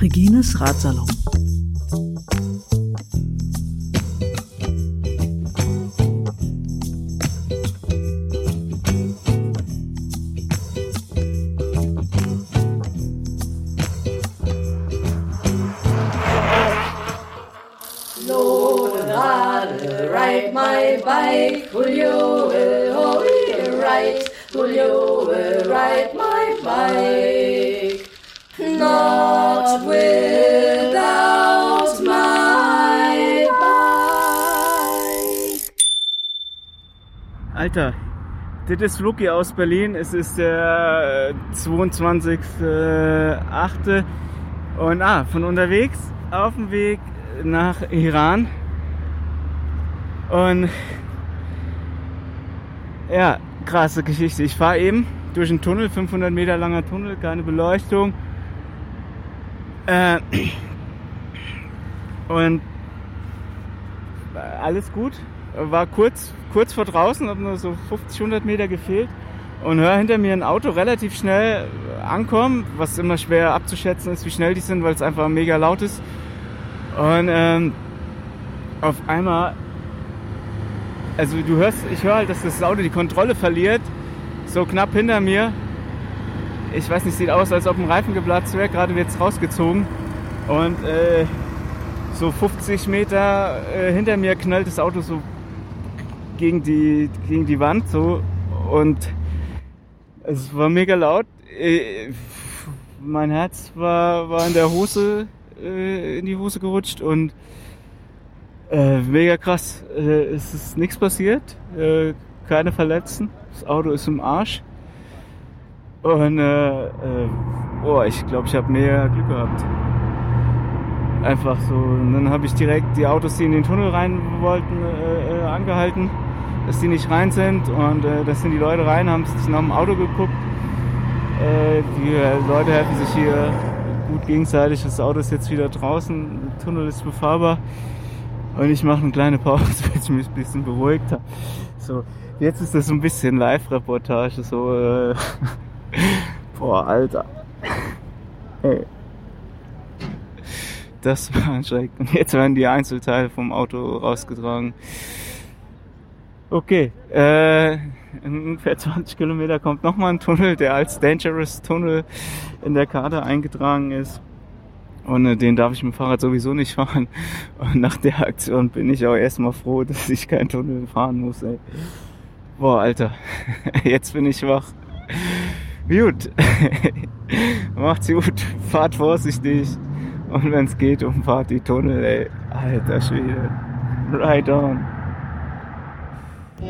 Regines Ratsalon. Das ist Luki aus Berlin. Es ist der 22.8. Und ah, von unterwegs auf dem Weg nach Iran. Und ja, krasse Geschichte. Ich fahre eben durch einen Tunnel, 500 Meter langer Tunnel, keine Beleuchtung. Äh, und alles gut. War kurz, kurz vor draußen, habe nur so 50, 100 Meter gefehlt und höre hinter mir ein Auto relativ schnell ankommen, was immer schwer abzuschätzen ist, wie schnell die sind, weil es einfach mega laut ist. Und ähm, auf einmal also du hörst, ich höre halt, dass das Auto die Kontrolle verliert, so knapp hinter mir. Ich weiß nicht, sieht aus, als ob ein Reifen geplatzt wäre, gerade wird es rausgezogen. Und äh, so 50 Meter äh, hinter mir knallt das Auto so gegen die, gegen die Wand so und es war mega laut. Äh, mein Herz war, war in der Hose, äh, in die Hose gerutscht und äh, mega krass. Es ist nichts passiert. Keine Verletzten. Das Auto ist im Arsch. Und äh, oh, ich glaube, ich habe mehr Glück gehabt. Einfach so. Und dann habe ich direkt die Autos, die in den Tunnel rein wollten, äh, angehalten, dass die nicht rein sind. Und äh, das sind die Leute rein, haben sich nach dem Auto geguckt. Äh, die äh, Leute helfen sich hier gut gegenseitig. Das Auto ist jetzt wieder draußen, der Tunnel ist befahrbar. Und ich mache eine kleine Pause, bis ich mich ein bisschen beruhigt habe. So, jetzt ist das so ein bisschen Live-Reportage, so, äh, boah, Alter. Hey. Das war anstrengend. Und jetzt werden die Einzelteile vom Auto rausgetragen. Okay, äh, in ungefähr 20 Kilometer kommt nochmal ein Tunnel, der als Dangerous Tunnel in der Karte eingetragen ist. Und äh, den darf ich mit dem Fahrrad sowieso nicht fahren. Und nach der Aktion bin ich auch erstmal froh, dass ich keinen Tunnel fahren muss, ey. Boah, Alter. Jetzt bin ich wach. Gut. Macht's gut. Fahrt vorsichtig. Und wenn's geht, umfahrt die Tunnel, ey. Alter Schwede. Right on. So,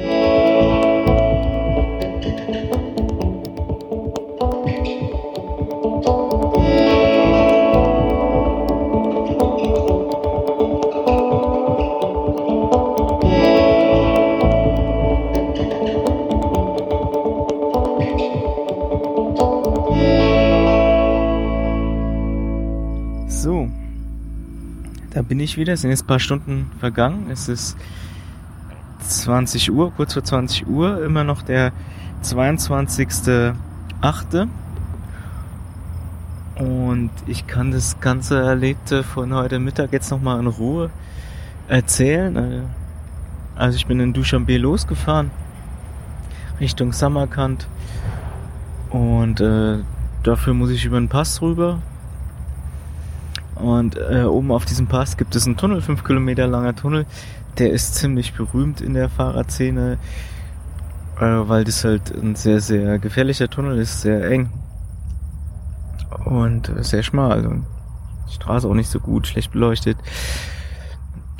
da bin ich wieder. Es sind jetzt ein paar Stunden vergangen. Es ist 20 Uhr, kurz vor 20 Uhr, immer noch der 22.8. Und ich kann das ganze Erlebte von heute Mittag jetzt nochmal in Ruhe erzählen. Also ich bin in Dushanbe losgefahren, Richtung Samarkand. Und äh, dafür muss ich über den Pass rüber. Und äh, oben auf diesem Pass gibt es einen Tunnel, fünf Kilometer langer Tunnel. Der ist ziemlich berühmt in der Fahrradszene, äh, weil das halt ein sehr, sehr gefährlicher Tunnel ist, sehr eng. Und äh, sehr schmal. Also die Straße auch nicht so gut, schlecht beleuchtet.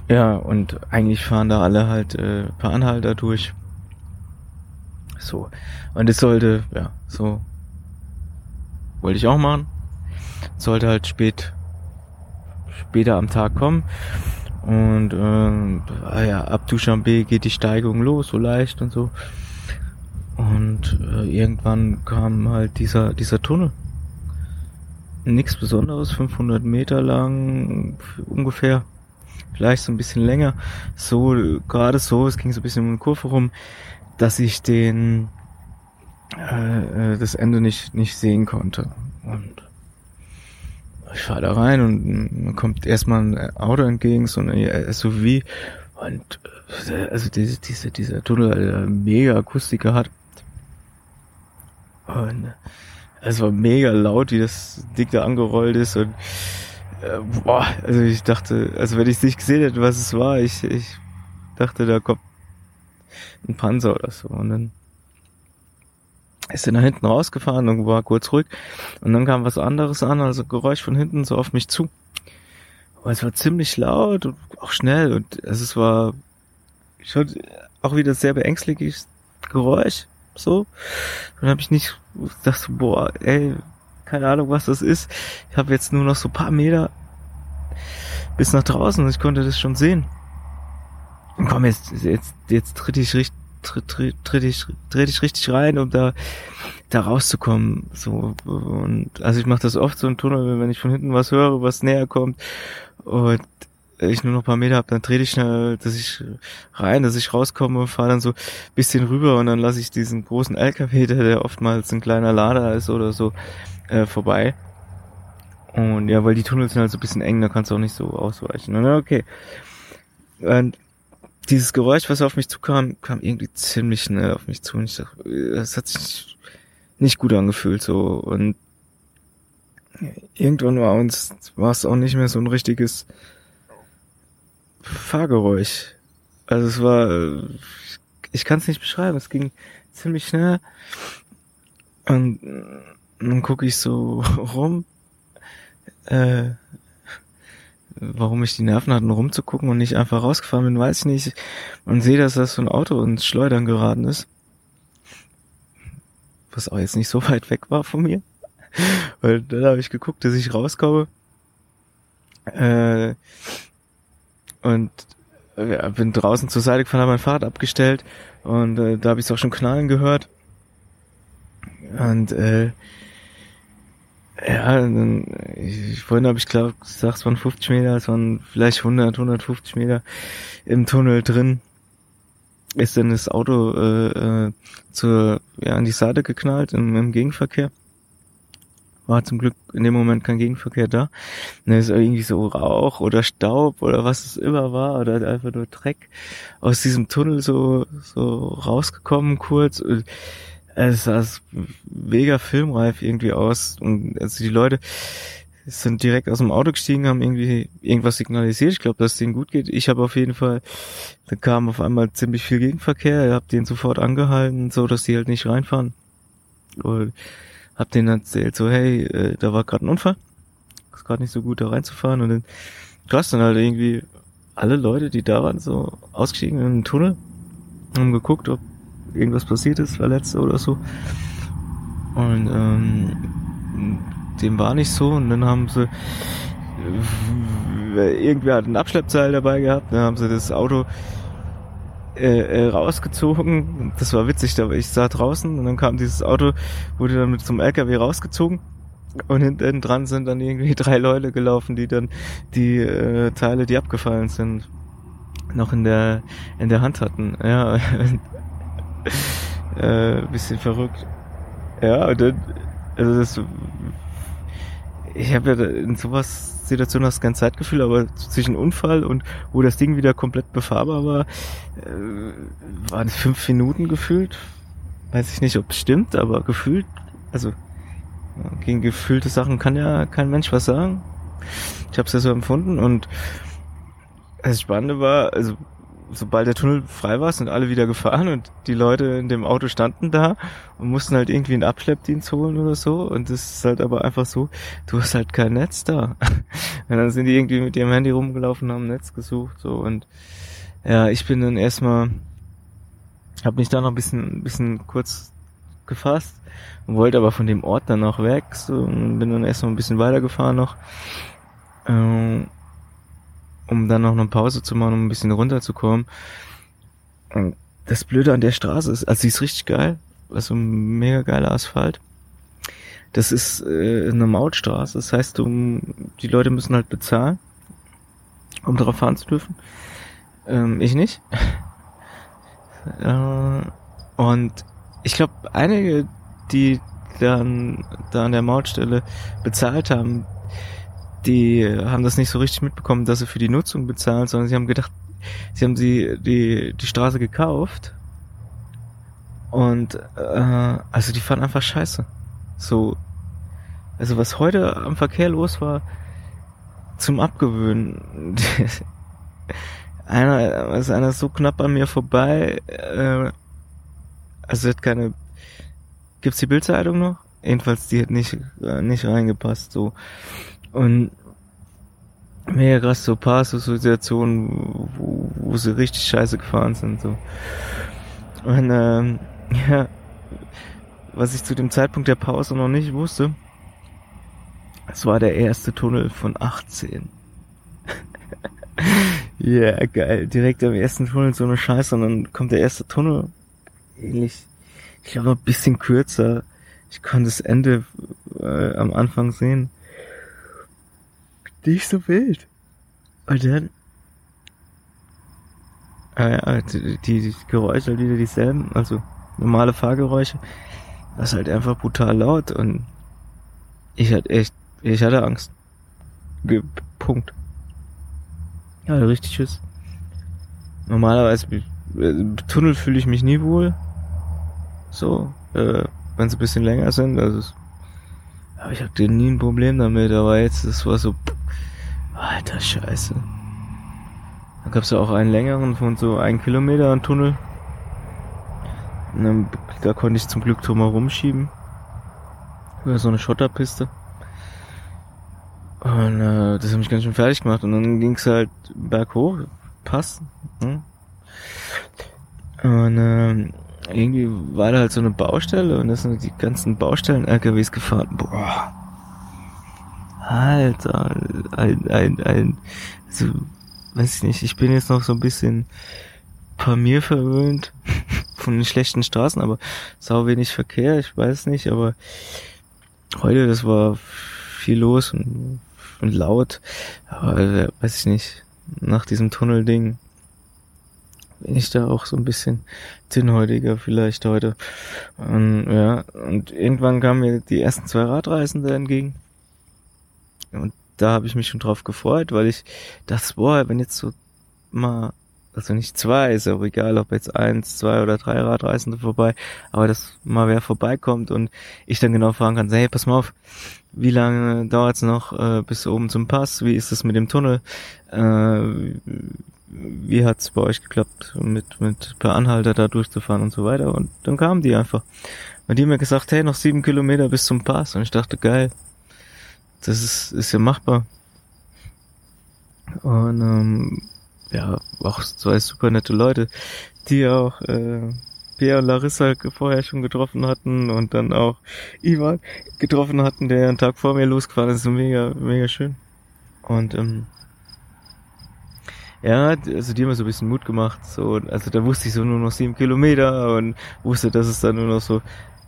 Ja, und eigentlich fahren da alle halt äh, paar Anhalter durch. So. Und es sollte, ja, so wollte ich auch machen. Sollte halt spät später am Tag kommen. Und ähm, ah ja, ab Dushanbe geht die Steigung los, so leicht und so. Und äh, irgendwann kam halt dieser, dieser Tunnel. Nichts Besonderes, 500 Meter lang ungefähr. vielleicht so ein bisschen länger, so gerade so, es ging so ein bisschen um eine Kurve rum, dass ich den äh, äh, das Ende nicht nicht sehen konnte und ich fahre da rein und man kommt erstmal ein Auto entgegen, so eine SUV und äh, also diese, diese, dieser Tunnel äh, mega Akustiker hat. Und es war mega laut, wie das Ding da angerollt ist und äh, boah, also ich dachte, also wenn ich nicht gesehen hätte, was es war, ich, ich dachte, da kommt ein Panzer oder so. Und dann ist er nach hinten rausgefahren und war kurz ruhig und dann kam was anderes an, also Geräusch von hinten so auf mich zu. Aber es war ziemlich laut und auch schnell und also es war schon auch wieder sehr beängstigliches Geräusch so. Dann habe ich nicht gedacht, boah, ey, keine Ahnung, was das ist. Ich habe jetzt nur noch so paar Meter bis nach draußen und ich konnte das schon sehen. Und komm, jetzt, jetzt, jetzt tritt ich richtig, tritt, tritt, tritt ich, tritt ich richtig rein, um da, da rauszukommen. So, und, also ich mache das oft so im Tunnel, wenn ich von hinten was höre, was näher kommt. Und ich nur noch paar Meter habe, dann trete ich schnell, dass ich rein, dass ich rauskomme, fahre dann so bisschen rüber und dann lasse ich diesen großen LKW, der, der oftmals ein kleiner Lader ist oder so, äh, vorbei. Und ja, weil die Tunnel sind halt so bisschen eng, da kannst du auch nicht so ausweichen. Und okay. Und dieses Geräusch, was auf mich zukam, kam irgendwie ziemlich schnell auf mich zu. Und ich dachte, es hat sich nicht gut angefühlt so. Und irgendwann war uns, war es auch nicht mehr so ein richtiges Fahrgeräusch. Also es war, ich kann es nicht beschreiben, es ging ziemlich schnell. Und dann gucke ich so rum, äh, warum ich die Nerven hatte, rumzugucken und nicht einfach rausgefahren bin, weiß ich nicht. Und sehe, dass das so ein Auto ins Schleudern geraten ist. Was auch jetzt nicht so weit weg war von mir. Weil dann habe ich geguckt, dass ich rauskomme. Äh, und ja, bin draußen zur Seite gefahren, habe mein Fahrrad abgestellt und äh, da habe ich es auch schon knallen gehört. Und äh, ja, dann, ich, vorhin habe ich glaube gesagt, es waren 50 Meter, es waren vielleicht 100, 150 Meter im Tunnel drin. Ist dann das Auto äh, äh, zur, ja, an die Seite geknallt im, im Gegenverkehr war zum Glück in dem Moment kein Gegenverkehr da. Dann ist irgendwie so Rauch oder Staub oder was es immer war oder einfach nur Dreck aus diesem Tunnel so, so rausgekommen kurz. Und es sah mega filmreif irgendwie aus. Und also die Leute sind direkt aus dem Auto gestiegen, haben irgendwie irgendwas signalisiert. Ich glaube, dass es denen gut geht. Ich habe auf jeden Fall, da kam auf einmal ziemlich viel Gegenverkehr. Ich habe den sofort angehalten, so dass die halt nicht reinfahren. Und hab denen erzählt, so, hey, äh, da war gerade ein Unfall. Ist gerade nicht so gut, da reinzufahren. Und dann krass, dann halt irgendwie alle Leute, die da waren, so ausgestiegen in den Tunnel, haben geguckt, ob irgendwas passiert ist, verletzt oder so. Und ähm, dem war nicht so. Und dann haben sie irgendwer hat ein Abschleppseil dabei gehabt, dann haben sie das Auto äh, äh, rausgezogen. Das war witzig, da ich sah draußen und dann kam dieses Auto, wurde dann mit zum LKW rausgezogen. Und hinten dran sind dann irgendwie drei Leute gelaufen, die dann die äh, Teile, die abgefallen sind, noch in der in der Hand hatten. Ja, äh, bisschen verrückt. Ja, und dann, also das, ich habe ja in sowas Situation du kein Zeitgefühl, aber zwischen Unfall und wo das Ding wieder komplett befahrbar war, äh, waren es fünf Minuten gefühlt. Weiß ich nicht, ob es stimmt, aber gefühlt, also gegen gefühlte Sachen kann ja kein Mensch was sagen. Ich habe es ja so empfunden und das Spannende war, also sobald der Tunnel frei war, sind alle wieder gefahren und die Leute in dem Auto standen da und mussten halt irgendwie einen Abschleppdienst holen oder so. Und das ist halt aber einfach so, du hast halt kein Netz da. Und dann sind die irgendwie mit ihrem Handy rumgelaufen, haben Netz gesucht, so und ja, ich bin dann erstmal, habe mich da noch ein bisschen, ein bisschen kurz gefasst und wollte aber von dem Ort dann noch weg, so und bin dann erstmal ein bisschen weitergefahren noch. Ähm, um dann noch eine Pause zu machen, um ein bisschen runterzukommen. Und das Blöde an der Straße ist, also sie ist richtig geil, also mega geiler Asphalt. Das ist äh, eine Mautstraße, das heißt, du, die Leute müssen halt bezahlen. um darauf fahren zu dürfen. Ähm, ich nicht. äh, und ich glaube, einige, die dann da an der Mautstelle bezahlt haben, die haben das nicht so richtig mitbekommen, dass sie für die Nutzung bezahlen, sondern sie haben gedacht, sie haben sie die, die Straße gekauft und äh, also die fahren einfach scheiße. So, also was heute am Verkehr los war, zum Abgewöhnen. einer, ist einer so knapp an mir vorbei, äh, also hat keine, gibt's die Bildzeitung noch? Jedenfalls, die hat nicht, äh, nicht reingepasst, so. Und mega krass, so paar so Situationen, wo, wo sie richtig scheiße gefahren sind, so. Und, ähm, ja, was ich zu dem Zeitpunkt der Pause noch nicht wusste, es war der erste Tunnel von 18. Ja, yeah, geil. Direkt am ersten Tunnel so eine Scheiße und dann kommt der erste Tunnel. Ähnlich. Ich glaube, ein bisschen kürzer. Ich konnte das Ende äh, am Anfang sehen. Nicht so wild. Und dann. Ja, die, die Geräusche wieder dieselben. Also normale Fahrgeräusche. Das ist halt einfach brutal laut und ich hatte echt, ich hatte Angst. Ge Punkt. Ja, richtig ist. Normalerweise im äh, Tunnel fühle ich mich nie wohl. So, äh, wenn sie ein bisschen länger sind. Also aber ich hatte nie ein Problem damit, aber jetzt, das war so, alter Scheiße. Da gab es ja auch einen längeren von so ein Kilometer an Tunnel. Und dann, da konnte ich zum Glück drum herum schieben. Über so eine Schotterpiste. Und äh, das hat mich ganz schön fertig gemacht. Und dann ging's halt berghoch, Pass. Hm? Und äh, irgendwie war da halt so eine Baustelle und da sind die ganzen Baustellen-LKWs gefahren. Boah. Alter, ein, ein, ein, so, weiß ich nicht, ich bin jetzt noch so ein bisschen paar mir verwöhnt von den schlechten Straßen, aber sau wenig Verkehr, ich weiß nicht, aber heute, das war viel los und und laut. Aber äh, weiß ich nicht, nach diesem Tunnelding bin ich da auch so ein bisschen dünnhäutiger vielleicht heute. Und, ja, und irgendwann kamen mir die ersten zwei Radreisende entgegen. Und da habe ich mich schon drauf gefreut, weil ich dachte, boah, wenn jetzt so mal also nicht zwei, ist auch egal, ob jetzt eins, zwei oder drei Radreisende vorbei, aber dass mal wer vorbeikommt und ich dann genau fragen kann, hey, pass mal auf, wie lange dauert's noch äh, bis oben zum Pass, wie ist es mit dem Tunnel, äh, wie hat's bei euch geklappt, mit, mit per Anhalter da durchzufahren und so weiter? Und dann kamen die einfach. Und die haben mir gesagt, hey, noch sieben Kilometer bis zum Pass. Und ich dachte, geil, das ist, ist ja machbar. Und ähm, ja, auch zwei super nette Leute, die auch äh, Pierre und Larissa vorher schon getroffen hatten und dann auch Ivan getroffen hatten, der einen Tag vor mir losgefahren ist. So mega, mega schön. Und ähm, ja, also die haben mir so ein bisschen Mut gemacht. So, also da wusste ich so nur noch sieben Kilometer und wusste, dass es dann nur noch so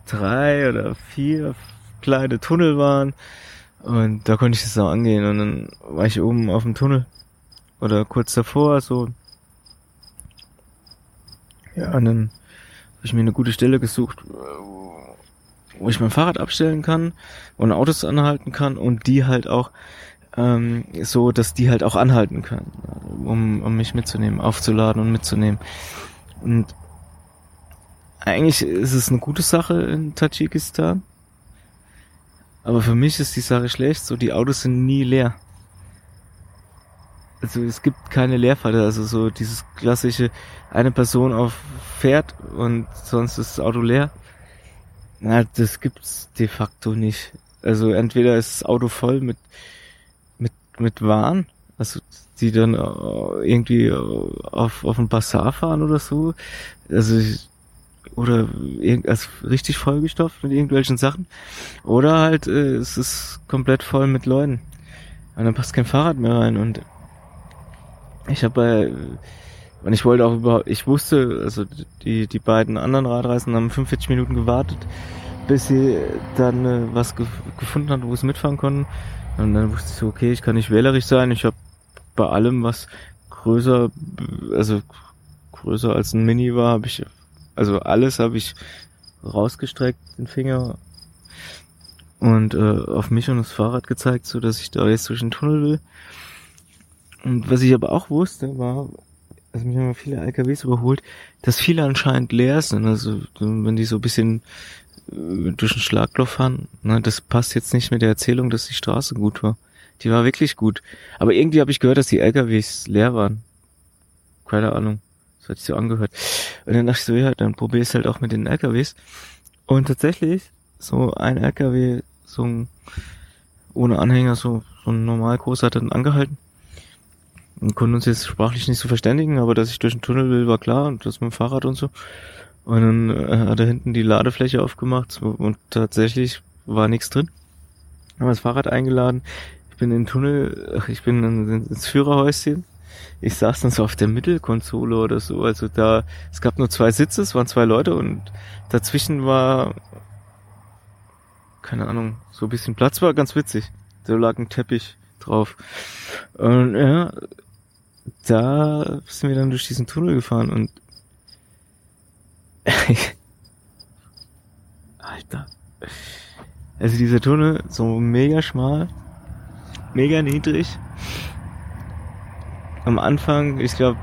drei oder vier kleine Tunnel waren. Und da konnte ich das auch angehen. Und dann war ich oben auf dem Tunnel oder kurz davor, so. Ja, und dann habe ich mir eine gute Stelle gesucht, wo ich mein Fahrrad abstellen kann und Autos anhalten kann und die halt auch ähm, so, dass die halt auch anhalten kann, um, um mich mitzunehmen, aufzuladen und mitzunehmen. Und eigentlich ist es eine gute Sache in Tadschikistan. Aber für mich ist die Sache schlecht, so die Autos sind nie leer also es gibt keine Leerfahrte, also so dieses klassische, eine Person auf Pferd und sonst ist das Auto leer. Na, das gibt's de facto nicht. Also entweder ist das Auto voll mit, mit, mit Waren, also die dann äh, irgendwie auf, auf ein Bazar fahren oder so. Also oder also richtig vollgestopft mit irgendwelchen Sachen. Oder halt äh, es ist komplett voll mit Leuten. Und dann passt kein Fahrrad mehr rein und ich habe bei und ich wollte auch überhaupt, ich wusste, also die, die beiden anderen Radreisen haben 45 Minuten gewartet, bis sie dann äh, was ge gefunden haben, wo sie mitfahren konnten. Und dann wusste ich so, okay, ich kann nicht wählerisch sein, ich habe bei allem, was größer, also größer als ein Mini war, habe ich, also alles habe ich rausgestreckt, den Finger und äh, auf mich und das Fahrrad gezeigt, so dass ich da jetzt durch den Tunnel will. Und was ich aber auch wusste, war, also mich haben viele LKWs überholt, dass viele anscheinend leer sind. Also wenn die so ein bisschen äh, durch den Schlagloch fahren, ne, das passt jetzt nicht mit der Erzählung, dass die Straße gut war. Die war wirklich gut. Aber irgendwie habe ich gehört, dass die LKWs leer waren. Keine Ahnung. Das hat sich so angehört. Und dann dachte ich so, ja, dann probier es halt auch mit den LKWs. Und tatsächlich, so ein LKW, so ein, ohne Anhänger, so, so ein normal großer hat dann angehalten. Und konnten uns jetzt sprachlich nicht so verständigen, aber dass ich durch den Tunnel will, war klar und das mit dem Fahrrad und so. Und dann äh, hat er hinten die Ladefläche aufgemacht und tatsächlich war nichts drin. Haben das Fahrrad eingeladen. Ich bin in den Tunnel, ich bin ins Führerhäuschen. Ich saß dann so auf der Mittelkonsole oder so. Also da, es gab nur zwei Sitze, es waren zwei Leute und dazwischen war, keine Ahnung, so ein bisschen Platz war ganz witzig. Da lag ein Teppich drauf. Und ja, da sind wir dann durch diesen Tunnel gefahren und Alter. Also dieser Tunnel, so mega schmal, mega niedrig. Am Anfang, ich glaube,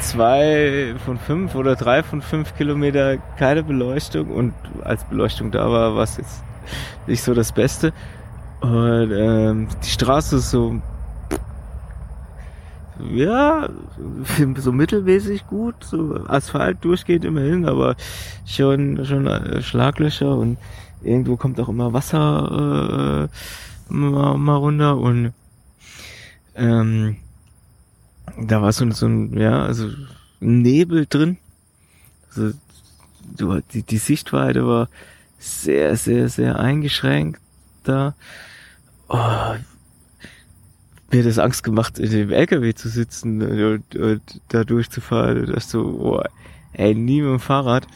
zwei von fünf oder drei von fünf Kilometer keine Beleuchtung und als Beleuchtung da war, war es jetzt nicht so das Beste. Und ähm, die Straße ist so ja, so mittelmäßig gut, so Asphalt durchgeht immerhin, aber schon, schon äh, Schlaglöcher und irgendwo kommt auch immer Wasser äh, mal, mal runter und ähm, da war so, so ein, ja, also Nebel drin. Also, du, die, die Sichtweite war sehr, sehr, sehr eingeschränkt da. Oh, mir hat das Angst gemacht, in dem LKW zu sitzen und, und da durchzufahren. Und das so, oh, ey, nie mit dem Fahrrad.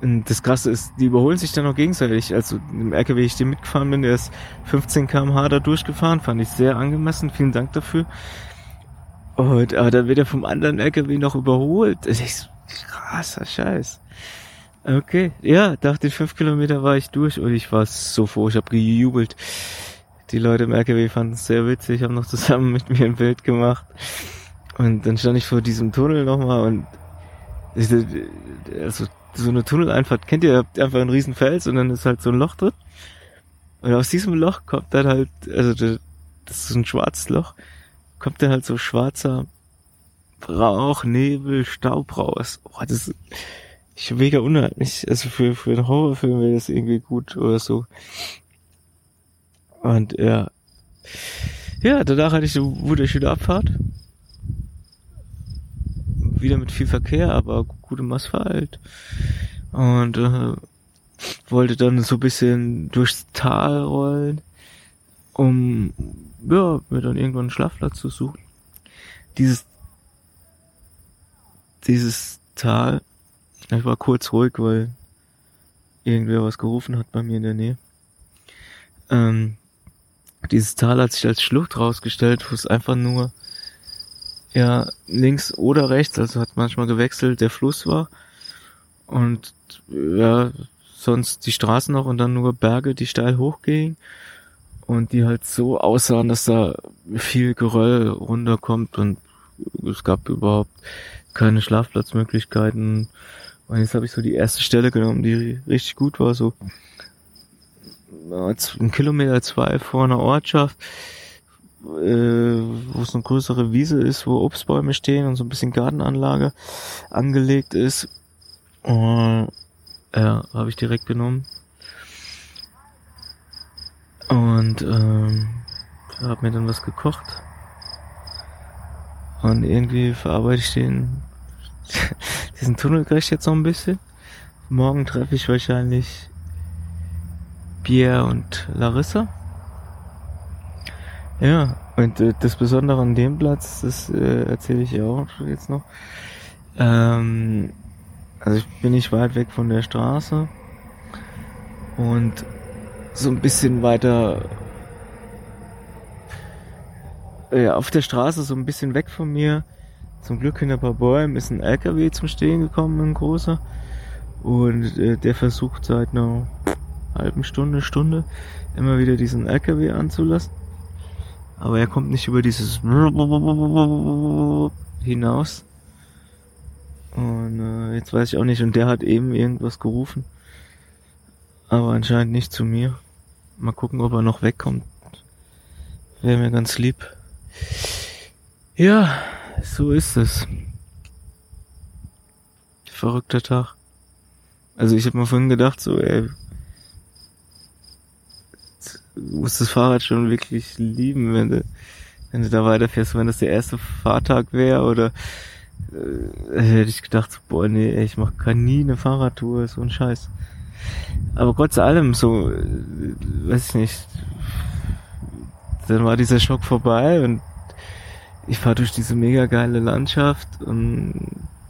Und das Krasse ist, die überholen sich dann auch gegenseitig. Also im LKW, ich dem mitgefahren bin, der ist 15 km/h da durchgefahren, fand ich sehr angemessen. Vielen Dank dafür. Und aber dann wird er vom anderen LKW noch überholt. Das ist krasser Scheiß. Okay, ja, nach den fünf Kilometer war ich durch und ich war so froh, ich habe gejubelt. Die Leute im LKW fanden es sehr witzig, haben noch zusammen mit mir ein Bild gemacht. Und dann stand ich vor diesem Tunnel nochmal und also so eine Tunneleinfahrt, kennt ihr, habt einfach einen riesen Fels und dann ist halt so ein Loch drin. Und aus diesem Loch kommt dann halt, also das ist so ein schwarzes Loch, kommt dann halt so schwarzer Rauch, Nebel, Staub raus. Oh, das ist ich mega unheimlich. Also für, für einen Horrorfilm wäre das irgendwie gut oder so. Und ja. Ja, danach hatte ich eine wunderschöne Abfahrt. Wieder mit viel Verkehr, aber gutem Asphalt. Und äh, wollte dann so bisschen durchs Tal rollen, um ja, mir dann irgendwann einen Schlafplatz zu suchen. Dieses dieses Tal, ich war kurz ruhig, weil irgendwer was gerufen hat bei mir in der Nähe. Ähm, dieses Tal hat sich als Schlucht rausgestellt, wo es einfach nur ja links oder rechts, also hat manchmal gewechselt, der Fluss war und ja sonst die Straßen noch und dann nur Berge, die steil hochgingen und die halt so aussahen, dass da viel Geröll runterkommt und es gab überhaupt keine Schlafplatzmöglichkeiten. Und jetzt habe ich so die erste Stelle genommen, die richtig gut war, so ein Kilometer zwei vor einer Ortschaft, äh, wo es eine größere Wiese ist, wo Obstbäume stehen und so ein bisschen Gartenanlage angelegt ist. Und, ja, habe ich direkt genommen. Und ähm, habe mir dann was gekocht. Und irgendwie verarbeite ich den diesen Tunnel gleich jetzt noch ein bisschen. Morgen treffe ich wahrscheinlich Pierre und Larissa. Ja, und äh, das Besondere an dem Platz, das äh, erzähle ich ja auch jetzt noch. Ähm, also ich bin nicht weit weg von der Straße und so ein bisschen weiter äh, auf der Straße so ein bisschen weg von mir, zum Glück hinter ein paar Bäumen, ist ein LKW zum Stehen gekommen, ein großer. Und äh, der versucht seit einer halben Stunde, Stunde immer wieder diesen LKW anzulassen. Aber er kommt nicht über dieses hinaus. Und äh, jetzt weiß ich auch nicht. Und der hat eben irgendwas gerufen. Aber anscheinend nicht zu mir. Mal gucken, ob er noch wegkommt. Wäre mir ganz lieb. Ja, so ist es. Verrückter Tag. Also ich habe mir vorhin gedacht, so, ey, du musst das Fahrrad schon wirklich lieben, wenn du, wenn du da weiterfährst. Wenn das der erste Fahrtag wäre oder äh, hätte ich gedacht, so, boah, nee, ey, ich mach gar nie eine Fahrradtour, so ein Scheiß. Aber trotz allem, so, weiß ich nicht, dann war dieser Schock vorbei und ich fahre durch diese mega geile Landschaft und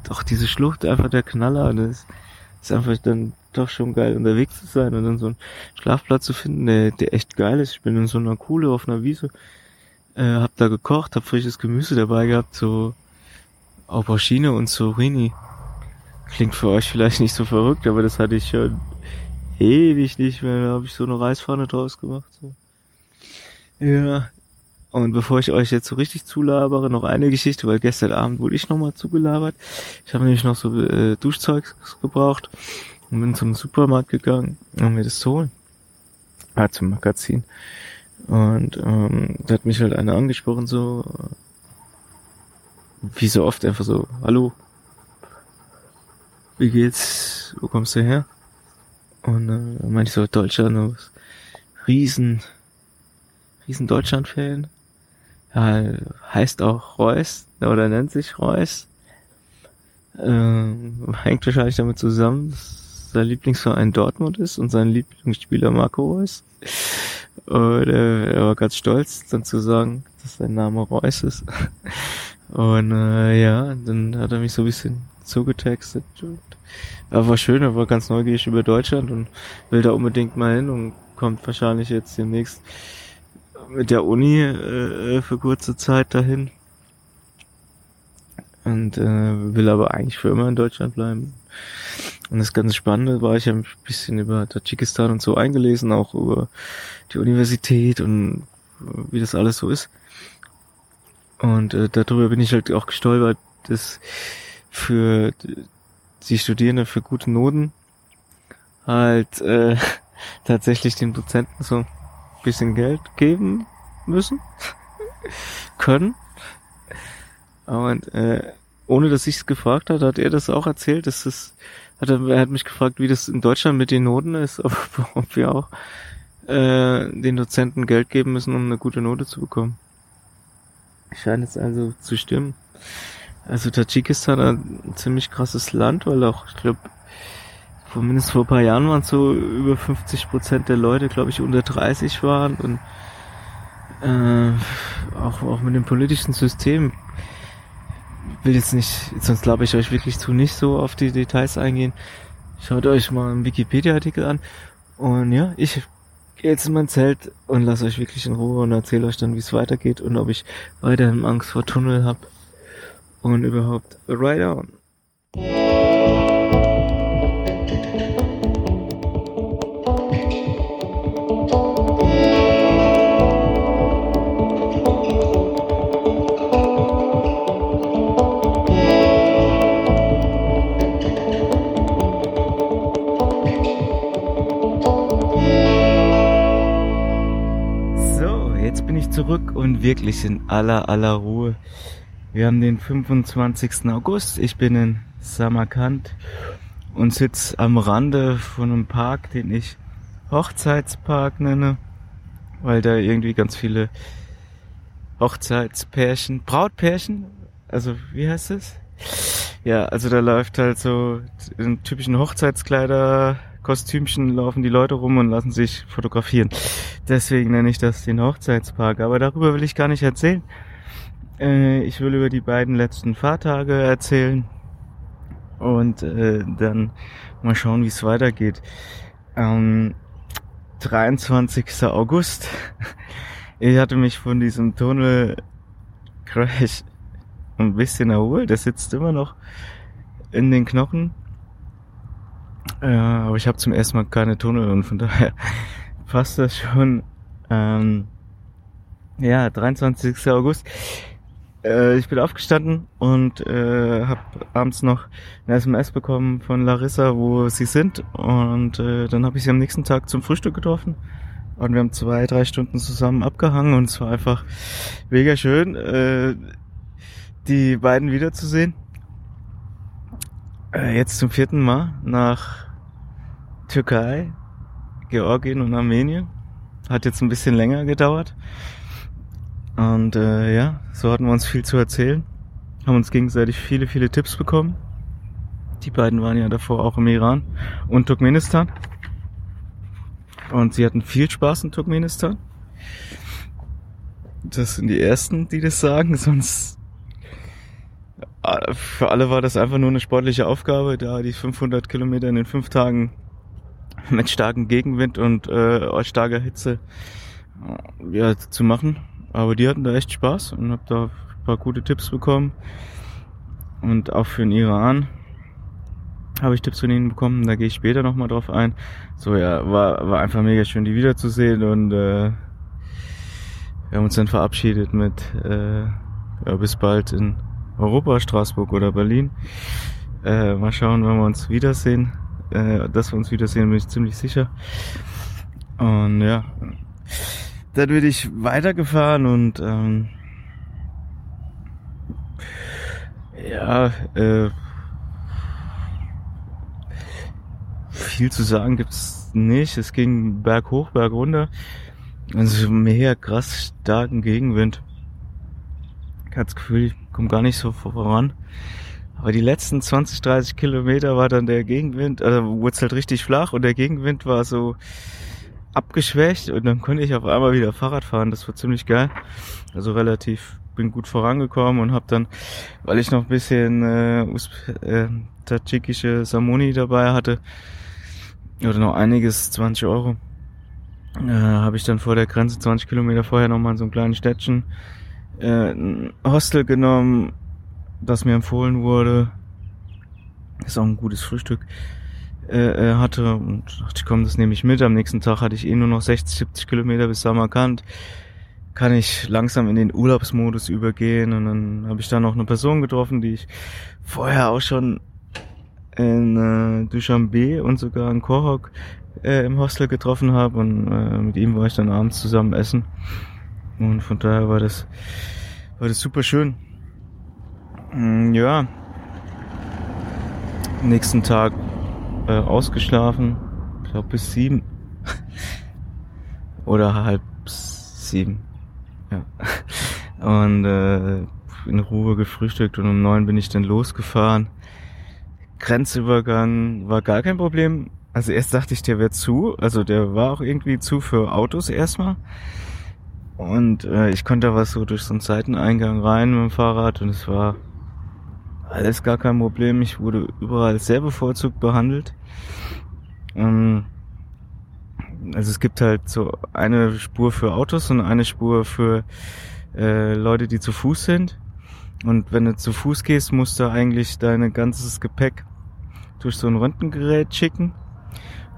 auch diese Schlucht einfach der Knaller. Das ist einfach dann doch schon geil unterwegs zu sein und dann so einen Schlafplatz zu finden, der, der echt geil ist. Ich bin in so einer Kuhle auf einer Wiese, äh, hab da gekocht, hab frisches Gemüse dabei gehabt, so Aubergine und Zucchini. Klingt für euch vielleicht nicht so verrückt, aber das hatte ich schon ewig nicht mehr. Da habe ich so eine Reispfanne draus gemacht. So. Ja. Und bevor ich euch jetzt so richtig zulabere, noch eine Geschichte, weil gestern Abend wurde ich nochmal zugelabert. Ich habe nämlich noch so äh, Duschzeug gebraucht und bin zum Supermarkt gegangen, um mir das zu holen. Ah, zum Magazin. Und ähm, da hat mich halt einer angesprochen, so wie so oft einfach so, hallo, wie geht's, wo kommst du her? Und äh, dann meinte ich so, Deutschland, riesen, riesen Deutschland-Fan. Ja, heißt auch Reus, oder nennt sich Reus. Ähm, hängt wahrscheinlich damit zusammen, dass sein Lieblingsverein Dortmund ist und sein Lieblingsspieler Marco Reus. Und äh, er war ganz stolz, dann zu sagen, dass sein Name Reus ist. Und äh, ja, dann hat er mich so ein bisschen zugetextet. Und, er war schön, er war ganz neugierig über Deutschland und will da unbedingt mal hin und kommt wahrscheinlich jetzt demnächst mit der Uni äh, für kurze Zeit dahin. Und äh, will aber eigentlich für immer in Deutschland bleiben. Und das ganz Spannende war, ich habe ein bisschen über Tadschikistan und so eingelesen, auch über die Universität und wie das alles so ist. Und äh, darüber bin ich halt auch gestolpert, dass für die Studierende für gute Noten halt äh, tatsächlich den Dozenten so ein bisschen Geld geben müssen, können. Und äh, ohne dass ich es gefragt hat, hat er das auch erzählt, dass es hat er, er hat mich gefragt, wie das in Deutschland mit den Noten ist, ob, ob wir auch äh, den Dozenten Geld geben müssen, um eine gute Note zu bekommen. Scheint es also zu stimmen. Also Tadschikistan ein ziemlich krasses Land, weil auch, ich glaube, zumindest vor ein paar Jahren waren so über 50 Prozent der Leute, glaube ich, unter 30 waren und äh, auch, auch mit dem politischen System will jetzt nicht, sonst glaube ich euch wirklich zu nicht so auf die Details eingehen. Schaut euch mal einen Wikipedia-Artikel an. Und ja, ich gehe jetzt in mein Zelt und lasse euch wirklich in Ruhe und erzähle euch dann, wie es weitergeht und ob ich weiterhin Angst vor Tunnel habe und überhaupt Ride On. So, jetzt bin ich zurück und wirklich in aller aller Ruhe. Wir haben den 25. August. Ich bin in Samarkand und sitze am Rande von einem Park, den ich Hochzeitspark nenne, weil da irgendwie ganz viele Hochzeitspärchen, Brautpärchen, also wie heißt es? Ja, also da läuft halt so in typischen Hochzeitskleider, Kostümchen laufen die Leute rum und lassen sich fotografieren. Deswegen nenne ich das den Hochzeitspark. Aber darüber will ich gar nicht erzählen. Äh, ich will über die beiden letzten Fahrtage erzählen und äh, dann mal schauen, wie es weitergeht. Ähm, 23. August. Ich hatte mich von diesem Tunnel Crash ein bisschen erholt. Der sitzt immer noch in den Knochen. Äh, aber ich habe zum ersten Mal keine Tunnel und von daher passt das schon. Ähm, ja, 23. August. Äh, ich bin aufgestanden und äh, habe abends noch eine SMS bekommen von Larissa, wo sie sind. Und äh, dann habe ich sie am nächsten Tag zum Frühstück getroffen. Und wir haben zwei, drei Stunden zusammen abgehangen und es war einfach mega schön, äh, die beiden wiederzusehen. Äh, jetzt zum vierten Mal nach Türkei, Georgien und Armenien. Hat jetzt ein bisschen länger gedauert. Und äh, ja, so hatten wir uns viel zu erzählen. Haben uns gegenseitig viele, viele Tipps bekommen. Die beiden waren ja davor auch im Iran und Turkmenistan. Und sie hatten viel Spaß in Turkmenistan. Das sind die ersten, die das sagen, sonst äh, für alle war das einfach nur eine sportliche Aufgabe, da die 500 Kilometer in den fünf Tagen mit starkem Gegenwind und äh, starker Hitze äh, ja, zu machen. Aber die hatten da echt Spaß und hab da ein paar gute Tipps bekommen. Und auch für den Iran habe ich Tipps von ihnen bekommen. Da gehe ich später nochmal drauf ein. So ja, war, war einfach mega schön, die wiederzusehen und äh, wir haben uns dann verabschiedet mit äh, ja, bis bald in Europa, Straßburg oder Berlin. Äh, mal schauen, wann wir uns wiedersehen. Äh, dass wir uns wiedersehen, bin ich ziemlich sicher. Und ja, dann bin ich weitergefahren und ähm, ja, äh, viel zu sagen gibt's nicht. Es ging berg hoch, berg runter. Also mega krass starken Gegenwind. Ich hatte das Gefühl, ich komme gar nicht so voran. Aber die letzten 20, 30 Kilometer war dann der Gegenwind, also wurde es halt richtig flach und der Gegenwind war so abgeschwächt und dann konnte ich auf einmal wieder Fahrrad fahren. Das war ziemlich geil. Also relativ, bin gut vorangekommen und habe dann, weil ich noch ein bisschen äh, äh, tadschikische Samoni dabei hatte, oder noch einiges, 20 Euro, äh, habe ich dann vor der Grenze 20 Kilometer vorher nochmal in so einem kleinen Städtchen äh, ein Hostel genommen, das mir empfohlen wurde. Ist auch ein gutes Frühstück äh, äh hatte und dachte komm, das nehme ich mit. Am nächsten Tag hatte ich eh nur noch 60, 70 Kilometer bis Samarkand. Kann ich langsam in den Urlaubsmodus übergehen und dann habe ich da noch eine Person getroffen, die ich vorher auch schon in äh, Dushanbe und sogar in Kohok äh, im Hostel getroffen habe und äh, mit ihm war ich dann abends zusammen essen und von daher war das war das super schön. Mm, ja, nächsten Tag äh, ausgeschlafen, ich glaube bis sieben oder halb sieben, ja und äh, in Ruhe gefrühstückt und um neun bin ich dann losgefahren Grenzübergang war gar kein Problem. Also erst dachte ich, der wäre zu. Also der war auch irgendwie zu für Autos erstmal. Und äh, ich konnte was so durch so einen Seiteneingang rein mit dem Fahrrad und es war alles gar kein Problem. Ich wurde überall sehr bevorzugt behandelt. Ähm, also es gibt halt so eine Spur für Autos und eine Spur für äh, Leute, die zu Fuß sind. Und wenn du zu Fuß gehst, musst du eigentlich dein ganzes Gepäck durch so ein Röntgengerät schicken.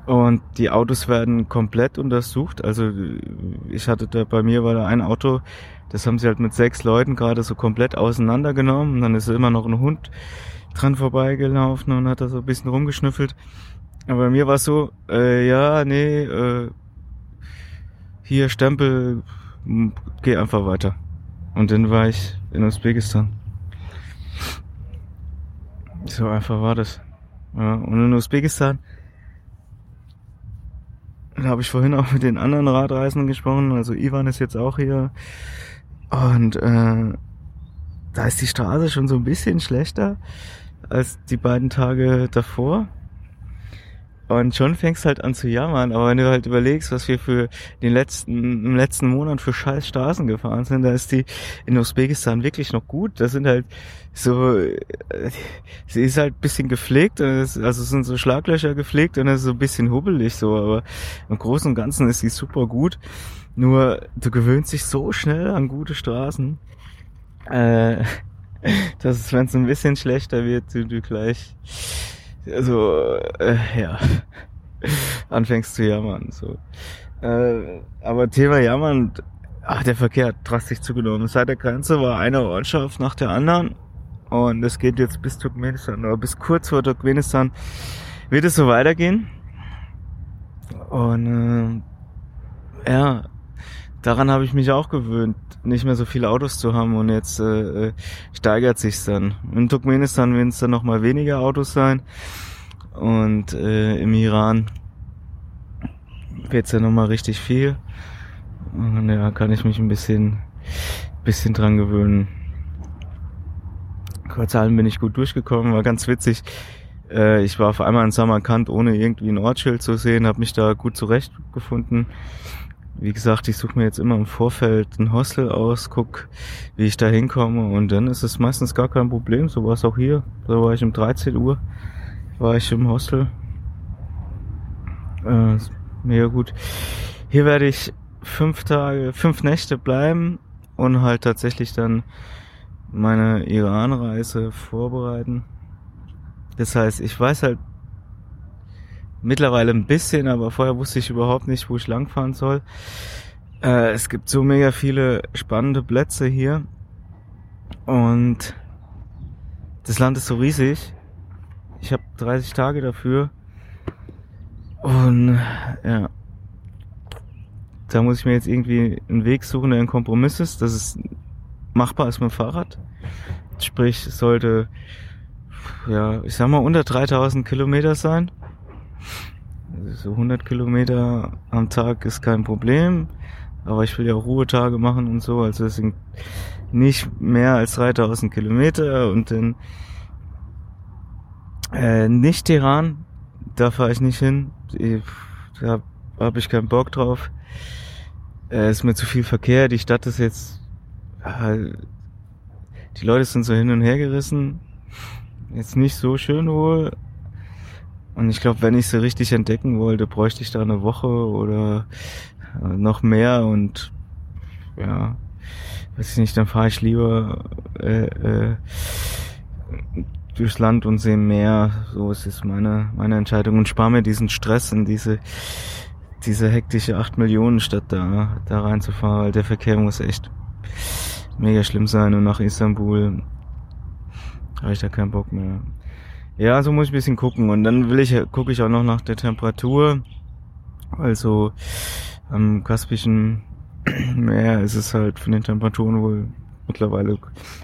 Und die Autos werden komplett untersucht. Also ich hatte da bei mir war da ein Auto, das haben sie halt mit sechs Leuten gerade so komplett auseinandergenommen. Und dann ist immer noch ein Hund dran vorbeigelaufen und hat da so ein bisschen rumgeschnüffelt. Aber bei mir war es so, äh, ja, nee, äh, hier Stempel, geh einfach weiter. Und dann war ich in Usbekistan. So einfach war das. Ja, und in Usbekistan, da habe ich vorhin auch mit den anderen Radreisenden gesprochen, also Ivan ist jetzt auch hier. Und äh, da ist die Straße schon so ein bisschen schlechter als die beiden Tage davor. Und schon fängst halt an zu jammern, aber wenn du halt überlegst, was wir für den letzten, im letzten Monat für scheiß Straßen gefahren sind, da ist die in Usbekistan wirklich noch gut. Das sind halt so, äh, sie ist halt bisschen gepflegt, es, also es sind so Schlaglöcher gepflegt und es ist so ein bisschen hubbelig so, aber im Großen und Ganzen ist sie super gut. Nur du gewöhnst dich so schnell an gute Straßen. äh, dass es, wenn es ein bisschen schlechter wird, du, du gleich, also, äh, ja, anfängst zu jammern, so. Äh, aber Thema jammern, ach, der Verkehr hat drastisch zugenommen. Seit der Grenze war eine Ortschaft nach der anderen und es geht jetzt bis Turkmenistan oder bis kurz vor Turkmenistan wird es so weitergehen. Und äh, ja, daran habe ich mich auch gewöhnt, nicht mehr so viele Autos zu haben und jetzt äh, äh steigert sich's dann. In Turkmenistan werden es dann noch mal weniger Autos sein und äh, im Iran wird's dann noch mal richtig viel. Und ja, kann ich mich ein bisschen, bisschen dran gewöhnen. Quartalen bin ich gut durchgekommen, war ganz witzig. Äh, ich war auf einmal in Samarkand, ohne irgendwie ein Ortsschild zu sehen, habe mich da gut zurechtgefunden. Wie gesagt, ich suche mir jetzt immer im Vorfeld ein Hostel aus, guck, wie ich da hinkomme und dann ist es meistens gar kein Problem. So war es auch hier. Da war ich um 13 Uhr, war ich im Hostel. Äh, mega gut. Hier werde ich fünf Tage, fünf Nächte bleiben und halt tatsächlich dann meine Iran-Reise vorbereiten. Das heißt, ich weiß halt mittlerweile ein bisschen, aber vorher wusste ich überhaupt nicht, wo ich langfahren soll. Äh, es gibt so mega viele spannende Plätze hier und das Land ist so riesig. Ich habe 30 Tage dafür und ja, da muss ich mir jetzt irgendwie einen Weg suchen, der ein Kompromiss ist, dass es machbar ist mit dem Fahrrad. Sprich, es sollte, ja, ich sag mal, unter 3000 Kilometer sein. So 100 Kilometer am Tag ist kein Problem. Aber ich will ja Ruhetage machen und so. Also es sind nicht mehr als 3000 Kilometer und dann äh, nicht Teheran, da fahre ich nicht hin. Da habe ich keinen Bock drauf. Äh, ist mir zu viel Verkehr. Die Stadt ist jetzt äh, die Leute sind so hin und her gerissen. Jetzt nicht so schön wohl. Und ich glaube, wenn ich sie richtig entdecken wollte, bräuchte ich da eine Woche oder äh, noch mehr und ja, weiß ich nicht, dann fahre ich lieber äh, äh, durchs Land und sehe mehr. So ist es meine, meine Entscheidung und spare mir diesen Stress in diese, diese hektische 8 Millionen Stadt da, da reinzufahren, weil der Verkehr muss echt mega schlimm sein und nach Istanbul habe ich da keinen Bock mehr. Ja, so muss ich ein bisschen gucken und dann will ich gucke ich auch noch nach der Temperatur. Also am Kaspischen Meer ist es halt von den Temperaturen wohl mittlerweile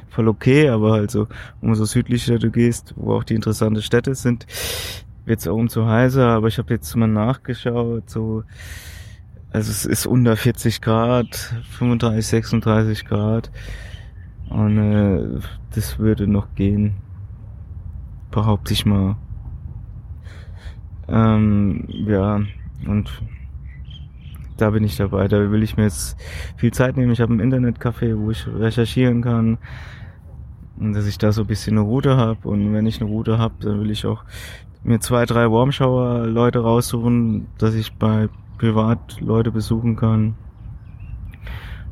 voll okay, aber halt so umso südlicher du gehst, wo auch die interessanten Städte sind, wird's auch umso heißer. Aber ich habe jetzt mal nachgeschaut, so also es ist unter 40 Grad, 35, 36 Grad. Und äh, das würde noch gehen. Behaupte ich mal. Ähm, ja, und da bin ich dabei. Da will ich mir jetzt viel Zeit nehmen. Ich habe ein Internetcafé, wo ich recherchieren kann. Und dass ich da so ein bisschen eine Route habe. Und wenn ich eine Route habe, dann will ich auch mir zwei, drei Warmshower-Leute raussuchen, dass ich bei privat Leute besuchen kann.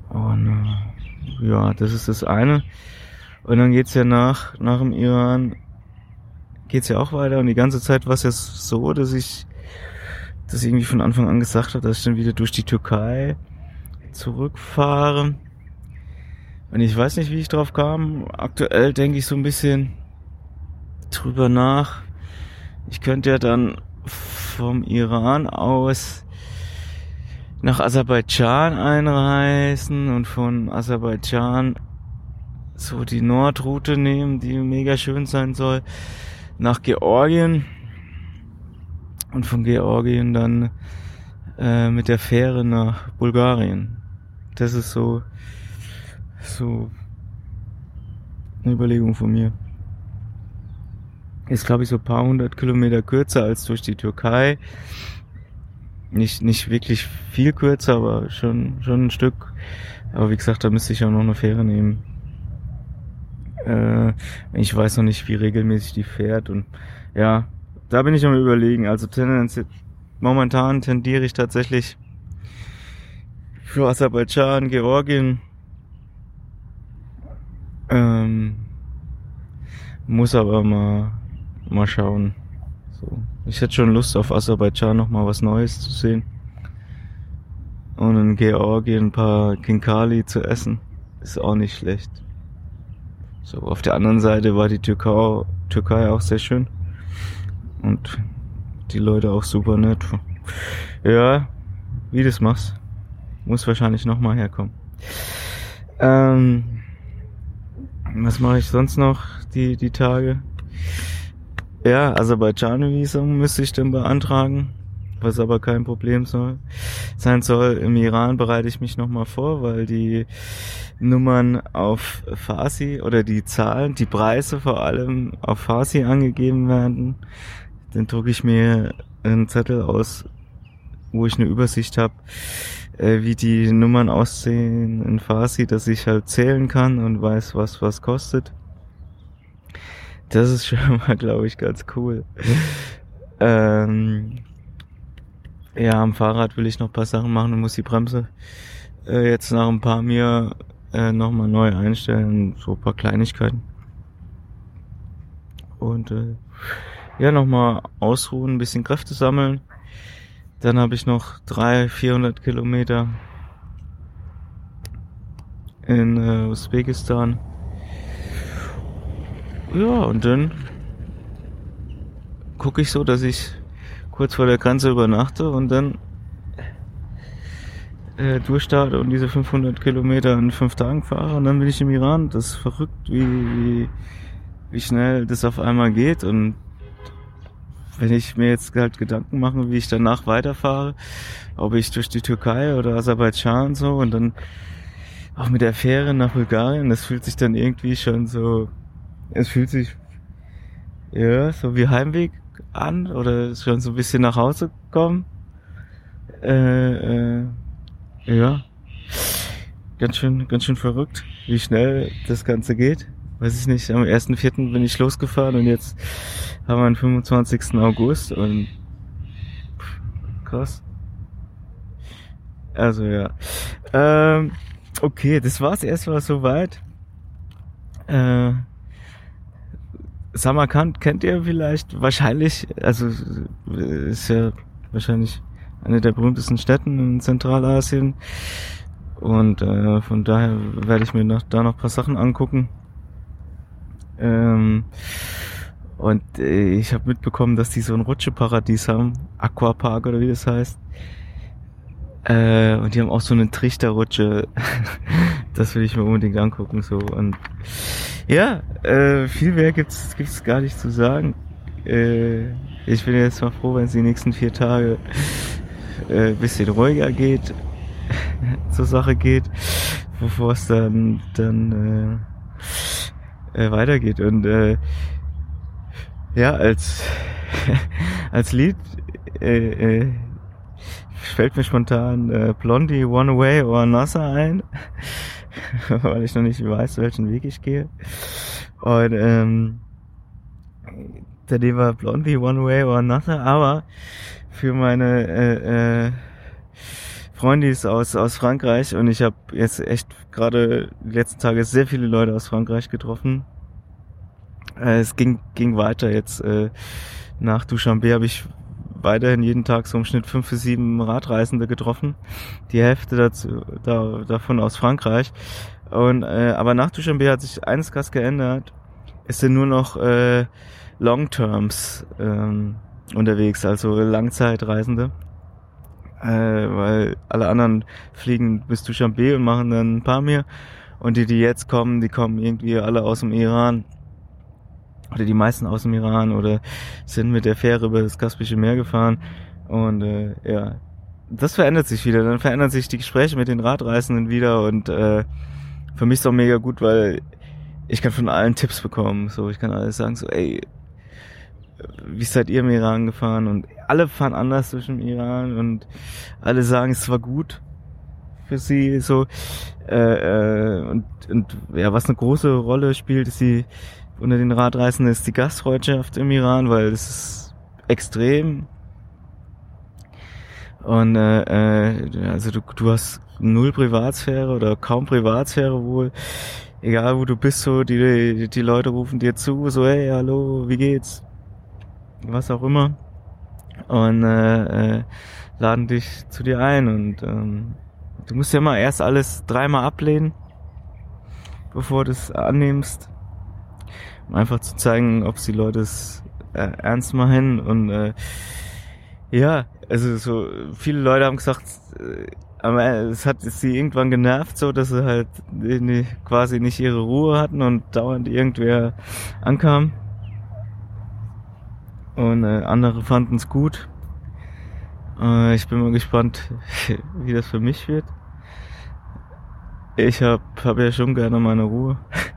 Und äh, ja, das ist das eine. Und dann geht's ja nach, nach dem Iran, geht's ja auch weiter. Und die ganze Zeit war es ja so, dass ich das irgendwie von Anfang an gesagt habe, dass ich dann wieder durch die Türkei zurückfahre. Und ich weiß nicht, wie ich drauf kam. Aktuell denke ich so ein bisschen drüber nach. Ich könnte ja dann vom Iran aus nach Aserbaidschan einreisen und von Aserbaidschan so die Nordroute nehmen, die mega schön sein soll, nach Georgien und von Georgien dann äh, mit der Fähre nach Bulgarien. Das ist so so eine Überlegung von mir. Ist glaube ich so ein paar hundert Kilometer kürzer als durch die Türkei nicht, nicht wirklich viel kürzer, aber schon, schon ein Stück. Aber wie gesagt, da müsste ich auch noch eine Fähre nehmen. Äh, ich weiß noch nicht, wie regelmäßig die fährt und ja, da bin ich am überlegen. Also tendenziell, momentan tendiere ich tatsächlich für Aserbaidschan, Georgien Ähm, muss aber mal, mal schauen. So. Ich hätte schon Lust auf Aserbaidschan noch mal was Neues zu sehen. Und in Georgien ein paar Kinkali zu essen. Ist auch nicht schlecht. So, auf der anderen Seite war die Türkei, Türkei auch sehr schön. Und die Leute auch super nett. Ja, wie das machst. Muss wahrscheinlich nochmal herkommen. Ähm, was mache ich sonst noch die, die Tage? Ja, Aserbaidschan-Visum müsste ich dann beantragen, was aber kein Problem soll, sein soll. Im Iran bereite ich mich nochmal vor, weil die Nummern auf Farsi oder die Zahlen, die Preise vor allem auf Farsi angegeben werden. Dann drucke ich mir einen Zettel aus, wo ich eine Übersicht habe, äh, wie die Nummern aussehen in Farsi, dass ich halt zählen kann und weiß, was was kostet. Das ist schon mal, glaube ich, ganz cool. ähm, ja, am Fahrrad will ich noch paar Sachen machen und muss die Bremse äh, jetzt nach ein paar mir äh, nochmal neu einstellen. So ein paar Kleinigkeiten. Und äh, ja, nochmal ausruhen, ein bisschen Kräfte sammeln. Dann habe ich noch 300, 400 Kilometer in äh, Usbekistan ja, und dann gucke ich so, dass ich kurz vor der Grenze übernachte und dann äh, durchstarte und diese 500 Kilometer in fünf Tagen fahre und dann bin ich im Iran. Das ist verrückt, wie, wie, wie schnell das auf einmal geht und wenn ich mir jetzt halt Gedanken mache, wie ich danach weiterfahre, ob ich durch die Türkei oder Aserbaidschan so und dann auch mit der Fähre nach Bulgarien, das fühlt sich dann irgendwie schon so es fühlt sich ja so wie Heimweg an oder schon so ein bisschen nach Hause kommen. Äh, äh, ja, ganz schön, ganz schön verrückt, wie schnell das Ganze geht. Weiß ich nicht, am 1.4. bin ich losgefahren und jetzt haben wir den 25. August und krass. Also ja. Ähm, okay, das war's erstmal soweit. Äh, Samarkand kennt ihr vielleicht, wahrscheinlich, also ist ja wahrscheinlich eine der berühmtesten Städten in Zentralasien. Und äh, von daher werde ich mir noch, da noch paar Sachen angucken. Ähm, und äh, ich habe mitbekommen, dass die so ein Rutscheparadies haben, Aquapark oder wie das heißt. Äh, und die haben auch so eine Trichterrutsche. das will ich mir unbedingt angucken. So und ja, äh, viel mehr gibt's gibt's gar nicht zu sagen. Äh, ich bin jetzt mal froh, wenn es die nächsten vier Tage äh, bisschen ruhiger geht, zur Sache geht, bevor es dann dann äh, äh, weitergeht. Und äh, ja, als als Lied äh, äh, fällt mir spontan äh, Blondie One Way or Another ein, weil ich noch nicht weiß, welchen Weg ich gehe. Und ähm, der war Blondie One Way or Another, aber für meine äh, äh, Freundis aus aus Frankreich und ich habe jetzt echt gerade die letzten Tage sehr viele Leute aus Frankreich getroffen. Äh, es ging ging weiter jetzt äh, nach Duschanbe habe ich weiterhin jeden Tag so im Schnitt fünf bis sieben Radreisende getroffen. Die Hälfte dazu, da, davon aus Frankreich. Und äh, aber nach Duschanbe hat sich eines krass geändert. Es sind nur noch äh, Long-Terms ähm, unterwegs, also Langzeitreisende. Äh, weil alle anderen fliegen bis Duschanbe und machen dann ein paar mehr. Und die, die jetzt kommen, die kommen irgendwie alle aus dem Iran oder die meisten aus dem Iran oder sind mit der Fähre über das Kaspische Meer gefahren. Und äh, ja, das verändert sich wieder. Dann verändern sich die Gespräche mit den Radreisenden wieder und äh, für mich ist auch mega gut, weil ich kann von allen Tipps bekommen. So, ich kann alles sagen, so, ey, wie seid ihr im Iran gefahren? Und alle fahren anders durch den Iran und alle sagen, es war gut für sie. So äh, äh, und, und ja, was eine große Rolle spielt, ist die unter den Radreisenden ist die Gastfreundschaft im Iran, weil es ist extrem. Und äh, äh, also du, du hast null Privatsphäre oder kaum Privatsphäre wohl. egal wo du bist, so, die, die Leute rufen dir zu, so, hey, hallo, wie geht's? Was auch immer. Und äh, äh, laden dich zu dir ein und ähm, du musst ja mal erst alles dreimal ablehnen, bevor du es annimmst. Um einfach zu zeigen, ob die Leute es äh, ernst meinen und äh, ja, also so viele Leute haben gesagt, äh, aber es hat sie irgendwann genervt, so dass sie halt die, quasi nicht ihre Ruhe hatten und dauernd irgendwer ankam. Und äh, andere fanden es gut. Äh, ich bin mal gespannt, wie das für mich wird. Ich hab, hab ja schon gerne meine Ruhe.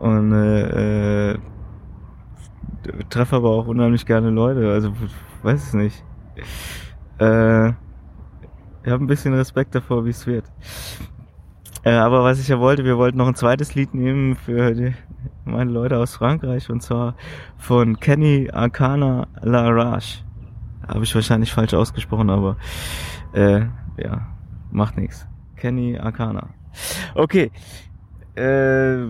Und äh, äh, treffe aber auch unheimlich gerne Leute. Also weiß es nicht. Äh, ich habe ein bisschen Respekt davor, wie es wird. Äh, aber was ich ja wollte, wir wollten noch ein zweites Lied nehmen für die, meine Leute aus Frankreich und zwar von Kenny Arcana La Rage. Habe ich wahrscheinlich falsch ausgesprochen, aber äh, ja, macht nichts. Kenny Arcana. Okay. Äh,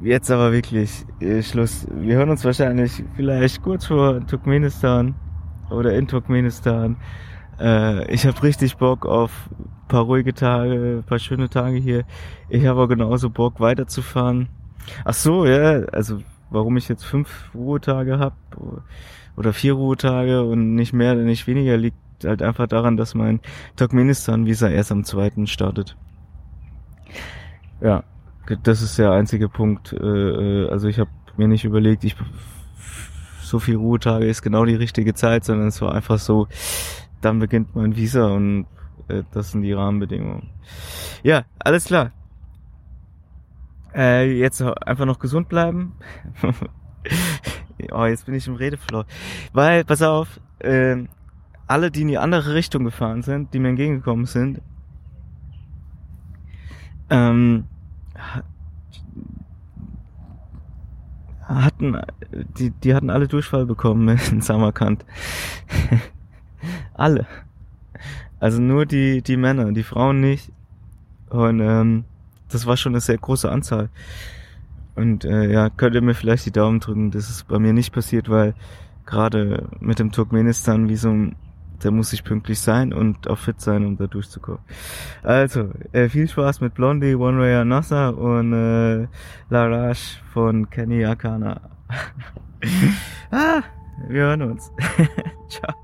jetzt aber wirklich äh, Schluss. Wir hören uns wahrscheinlich vielleicht kurz vor Turkmenistan oder in Turkmenistan. Äh, ich habe richtig Bock auf paar ruhige Tage, paar schöne Tage hier. Ich habe auch genauso Bock weiterzufahren. Ach so, ja, also warum ich jetzt fünf Ruhetage habe oder vier Ruhetage und nicht mehr, nicht weniger, liegt halt einfach daran, dass mein Turkmenistan-Visa erst am zweiten startet. Ja, das ist der einzige Punkt. Äh, äh, also ich habe mir nicht überlegt, ich so viel Ruhetage ist genau die richtige Zeit, sondern es war einfach so, dann beginnt mein Visa und äh, das sind die Rahmenbedingungen. Ja, alles klar. Äh, jetzt einfach noch gesund bleiben. oh, jetzt bin ich im Redeflow. Weil, pass auf, äh, alle, die in die andere Richtung gefahren sind, die mir entgegengekommen sind, ähm, hatten, die, die hatten alle Durchfall bekommen in Samarkand. alle. Also nur die, die Männer, die Frauen nicht. Und ähm, das war schon eine sehr große Anzahl. Und äh, ja, könnt ihr mir vielleicht die Daumen drücken, das ist bei mir nicht passiert, weil gerade mit dem Turkmenistan-Visum da muss ich pünktlich sein und auch fit sein, um da durchzukommen. Also, äh, viel Spaß mit Blondie, One or Another und äh, La Rage von Kenny Akana. ah, wir hören uns. Ciao.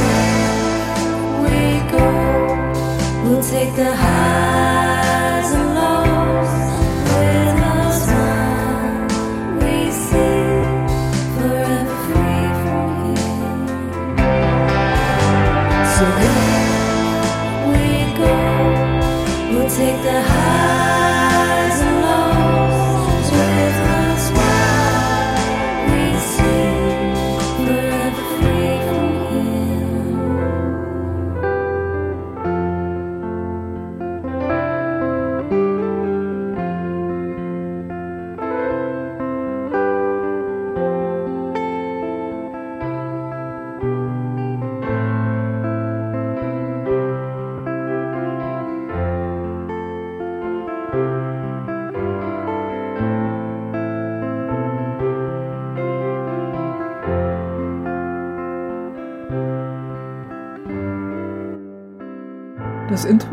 take the high.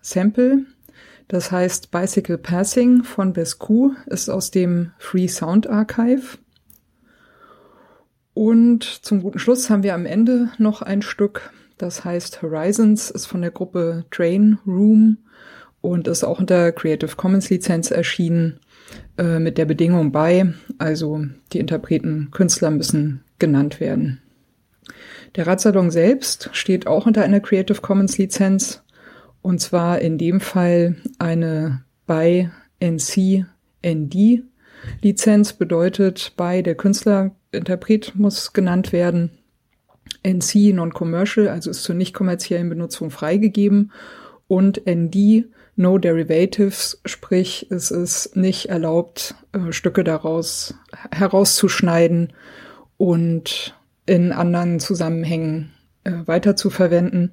Sample, das heißt Bicycle Passing von Bescu, ist aus dem Free Sound Archive. Und zum guten Schluss haben wir am Ende noch ein Stück, das heißt Horizons, ist von der Gruppe Train Room und ist auch unter Creative Commons Lizenz erschienen, äh, mit der Bedingung bei, also die Interpreten, Künstler müssen genannt werden. Der Radsalon selbst steht auch unter einer Creative Commons Lizenz und zwar in dem Fall eine bei NC ND Lizenz bedeutet bei der Künstlerinterpret muss genannt werden. NC Non-Commercial, also ist zur nicht kommerziellen Benutzung freigegeben und ND No Derivatives, sprich es ist nicht erlaubt, äh, Stücke daraus herauszuschneiden und in anderen Zusammenhängen äh, weiter zu verwenden.